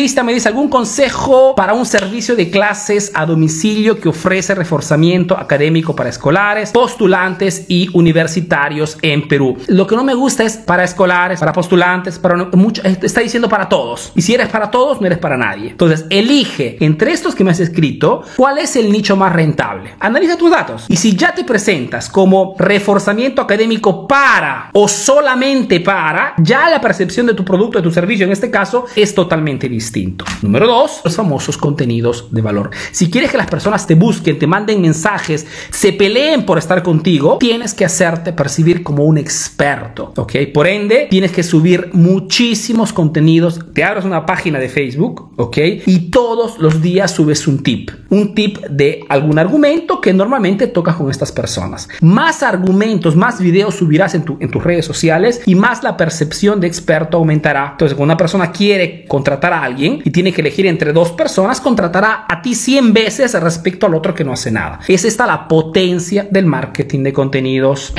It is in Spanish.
Cristian me dice algún consejo para un servicio de clases a domicilio que ofrece reforzamiento académico para escolares, postulantes y universitarios en Perú. Lo que no me gusta es para escolares, para postulantes, para mucho, está diciendo para todos. Y si eres para todos, no eres para nadie. Entonces, elige entre estos que me has escrito cuál es el nicho más rentable. Analiza tus datos. Y si ya te presentas como reforzamiento académico para o solamente para, ya la percepción de tu producto, de tu servicio en este caso, es totalmente distinto. Número dos, los famosos contenidos de valor. Si quieres que las personas te busquen, te manden mensajes, se peleen por estar contigo, tienes que hacerte percibir como un experto, ¿ok? Por ende, tienes que subir muchísimos contenidos. Te abres una página de Facebook, ¿ok? Y todos los días subes un tip. Un tip de algún argumento que normalmente tocas con estas personas. Más argumentos, más videos subirás en, en tus redes sociales y más la percepción de experto aumentará. Entonces, cuando una persona quiere contratar a y tiene que elegir entre dos personas, contratará a ti 100 veces respecto al otro que no hace nada. Es esta la potencia del marketing de contenidos.